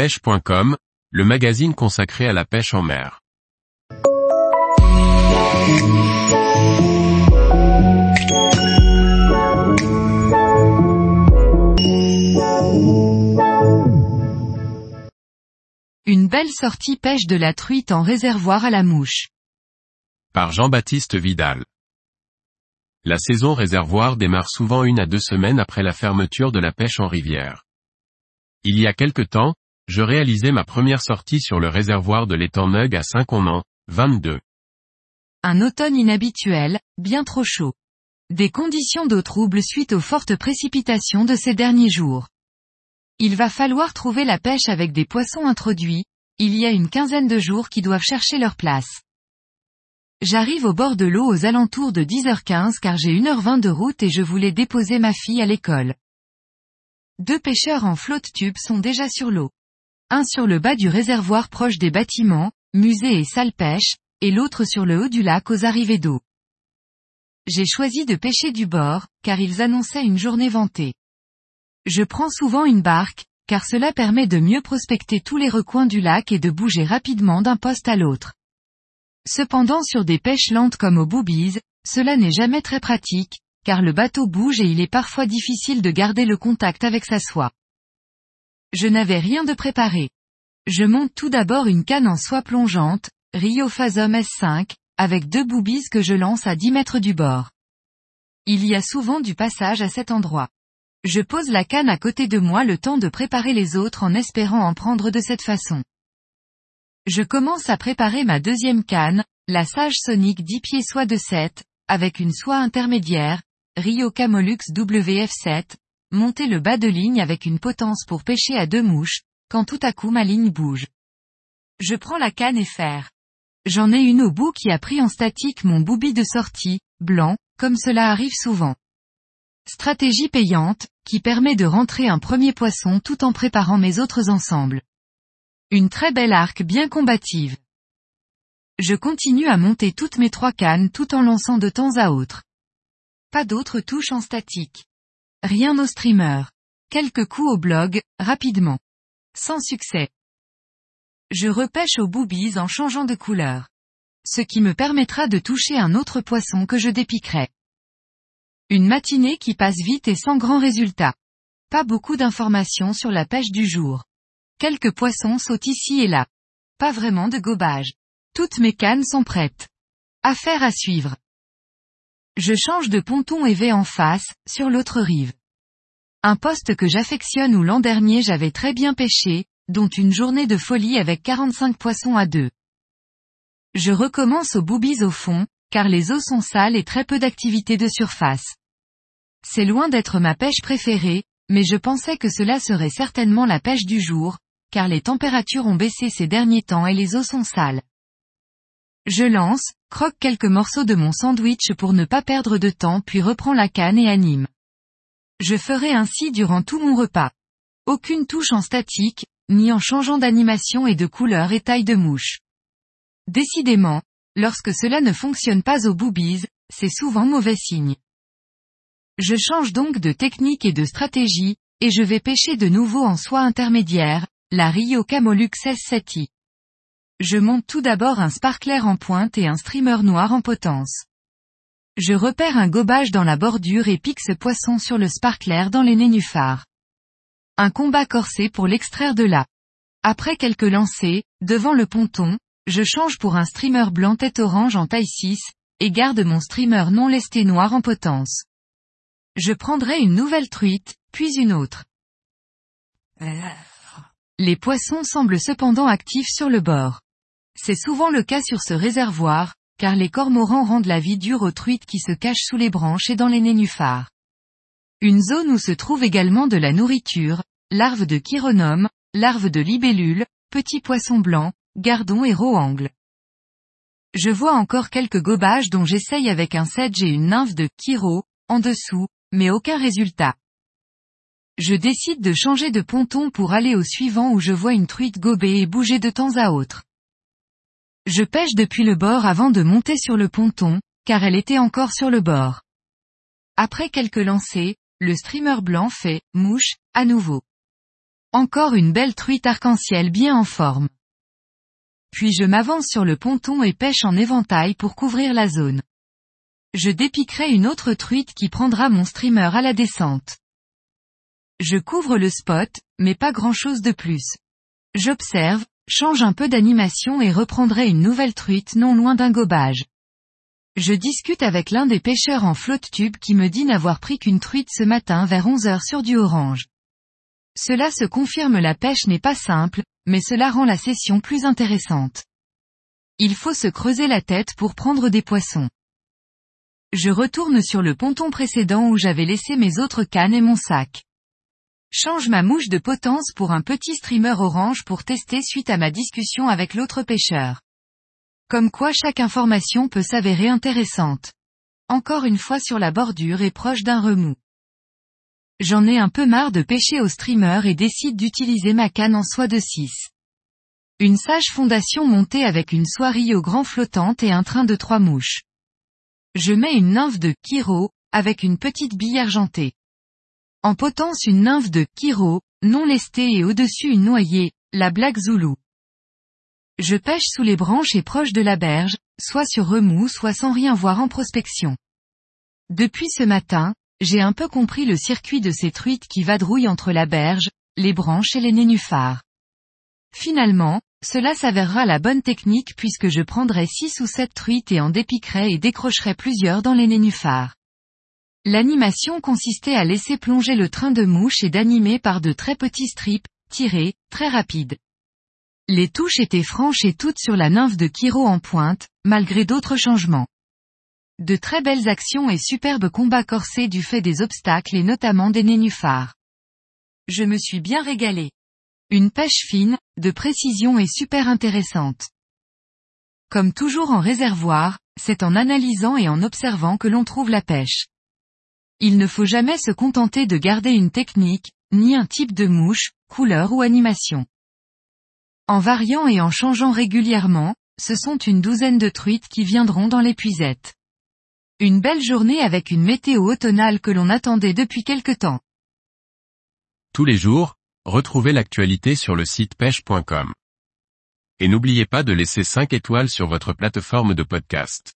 pêche.com, le magazine consacré à la pêche en mer. Une belle sortie pêche de la truite en réservoir à la mouche. Par Jean-Baptiste Vidal. La saison réservoir démarre souvent une à deux semaines après la fermeture de la pêche en rivière. Il y a quelque temps, je réalisais ma première sortie sur le réservoir de l'étang Nug à Saint-Connan, 22. Un automne inhabituel, bien trop chaud. Des conditions d'eau troubles suite aux fortes précipitations de ces derniers jours. Il va falloir trouver la pêche avec des poissons introduits, il y a une quinzaine de jours qui doivent chercher leur place. J'arrive au bord de l'eau aux alentours de 10h15 car j'ai 1h20 de route et je voulais déposer ma fille à l'école. Deux pêcheurs en flotte tube sont déjà sur l'eau. Un sur le bas du réservoir proche des bâtiments, musée et salle pêche, et l'autre sur le haut du lac aux arrivées d'eau. J'ai choisi de pêcher du bord, car ils annonçaient une journée ventée. Je prends souvent une barque, car cela permet de mieux prospecter tous les recoins du lac et de bouger rapidement d'un poste à l'autre. Cependant sur des pêches lentes comme au boobies, cela n'est jamais très pratique, car le bateau bouge et il est parfois difficile de garder le contact avec sa soie. Je n'avais rien de préparé. Je monte tout d'abord une canne en soie plongeante, Rio Phasum S5, avec deux boobies que je lance à 10 mètres du bord. Il y a souvent du passage à cet endroit. Je pose la canne à côté de moi le temps de préparer les autres en espérant en prendre de cette façon. Je commence à préparer ma deuxième canne, la Sage Sonic 10 pieds soie de 7, avec une soie intermédiaire, Rio Camolux WF7, monter le bas de ligne avec une potence pour pêcher à deux mouches, quand tout à coup ma ligne bouge. Je prends la canne et faire. J'en ai une au bout qui a pris en statique mon booby de sortie, blanc, comme cela arrive souvent. Stratégie payante, qui permet de rentrer un premier poisson tout en préparant mes autres ensembles. Une très belle arc bien combative. Je continue à monter toutes mes trois cannes tout en lançant de temps à autre. Pas d'autres touches en statique. Rien au streamer. Quelques coups au blog, rapidement. Sans succès. Je repêche aux boobies en changeant de couleur. Ce qui me permettra de toucher un autre poisson que je dépiquerai. Une matinée qui passe vite et sans grand résultat. Pas beaucoup d'informations sur la pêche du jour. Quelques poissons sautent ici et là. Pas vraiment de gobage. Toutes mes cannes sont prêtes. Affaire à suivre. Je change de ponton et vais en face, sur l'autre rive. Un poste que j'affectionne où l'an dernier j'avais très bien pêché, dont une journée de folie avec 45 poissons à deux. Je recommence aux boobies au fond, car les eaux sont sales et très peu d'activité de surface. C'est loin d'être ma pêche préférée, mais je pensais que cela serait certainement la pêche du jour, car les températures ont baissé ces derniers temps et les eaux sont sales. Je lance, croque quelques morceaux de mon sandwich pour ne pas perdre de temps puis reprends la canne et anime. Je ferai ainsi durant tout mon repas. Aucune touche en statique, ni en changeant d'animation et de couleur et taille de mouche. Décidément, lorsque cela ne fonctionne pas aux boobies, c'est souvent mauvais signe. Je change donc de technique et de stratégie, et je vais pêcher de nouveau en soie intermédiaire, la Rio Camolux S7i. Je monte tout d'abord un sparkler en pointe et un streamer noir en potence. Je repère un gobage dans la bordure et pique ce poisson sur le sparkler dans les nénuphars. Un combat corsé pour l'extraire de là. Après quelques lancers, devant le ponton, je change pour un streamer blanc tête orange en taille 6, et garde mon streamer non lesté noir en potence. Je prendrai une nouvelle truite, puis une autre. Les poissons semblent cependant actifs sur le bord. C'est souvent le cas sur ce réservoir, car les cormorans rendent la vie dure aux truites qui se cachent sous les branches et dans les nénuphars. Une zone où se trouve également de la nourriture, larves de chironome, larves de libellules, petits poissons blancs, gardons et roangles. Je vois encore quelques gobages dont j'essaye avec un sedge et une nymphe de chiro, en dessous, mais aucun résultat. Je décide de changer de ponton pour aller au suivant où je vois une truite gober et bouger de temps à autre. Je pêche depuis le bord avant de monter sur le ponton, car elle était encore sur le bord. Après quelques lancers, le streamer blanc fait, mouche, à nouveau. Encore une belle truite arc-en-ciel bien en forme. Puis je m'avance sur le ponton et pêche en éventail pour couvrir la zone. Je dépiquerai une autre truite qui prendra mon streamer à la descente. Je couvre le spot, mais pas grand chose de plus. J'observe, change un peu d'animation et reprendrai une nouvelle truite non loin d'un gobage. Je discute avec l'un des pêcheurs en flotte tube qui me dit n'avoir pris qu'une truite ce matin vers 11 heures sur du orange. Cela se confirme la pêche n'est pas simple, mais cela rend la session plus intéressante. Il faut se creuser la tête pour prendre des poissons. Je retourne sur le ponton précédent où j'avais laissé mes autres cannes et mon sac. Change ma mouche de potence pour un petit streamer orange pour tester suite à ma discussion avec l'autre pêcheur. Comme quoi chaque information peut s'avérer intéressante. Encore une fois sur la bordure et proche d'un remous. J'en ai un peu marre de pêcher au streamer et décide d'utiliser ma canne en soie de 6. Une sage fondation montée avec une soierie au grand flottante et un train de trois mouches. Je mets une nymphe de Kiro, avec une petite bille argentée. En potence une nymphe de Kiro, non lestée et au-dessus une noyée, la Black Zulu. Je pêche sous les branches et proche de la berge, soit sur remous soit sans rien voir en prospection. Depuis ce matin, j'ai un peu compris le circuit de ces truites qui vadrouillent entre la berge, les branches et les nénuphars. Finalement, cela s'avérera la bonne technique puisque je prendrai six ou sept truites et en dépiquerai et décrocherai plusieurs dans les nénuphars. L'animation consistait à laisser plonger le train de mouche et d'animer par de très petits strips, tirés, très rapides. Les touches étaient franches et toutes sur la nymphe de Kiro en pointe, malgré d'autres changements. De très belles actions et superbes combats corsés du fait des obstacles et notamment des nénuphars. Je me suis bien régalé. Une pêche fine, de précision et super intéressante. Comme toujours en réservoir, c'est en analysant et en observant que l'on trouve la pêche. Il ne faut jamais se contenter de garder une technique, ni un type de mouche, couleur ou animation. En variant et en changeant régulièrement, ce sont une douzaine de truites qui viendront dans l'épuisette. Une belle journée avec une météo automnale que l'on attendait depuis quelque temps. Tous les jours, retrouvez l'actualité sur le site pêche.com. Et n'oubliez pas de laisser 5 étoiles sur votre plateforme de podcast.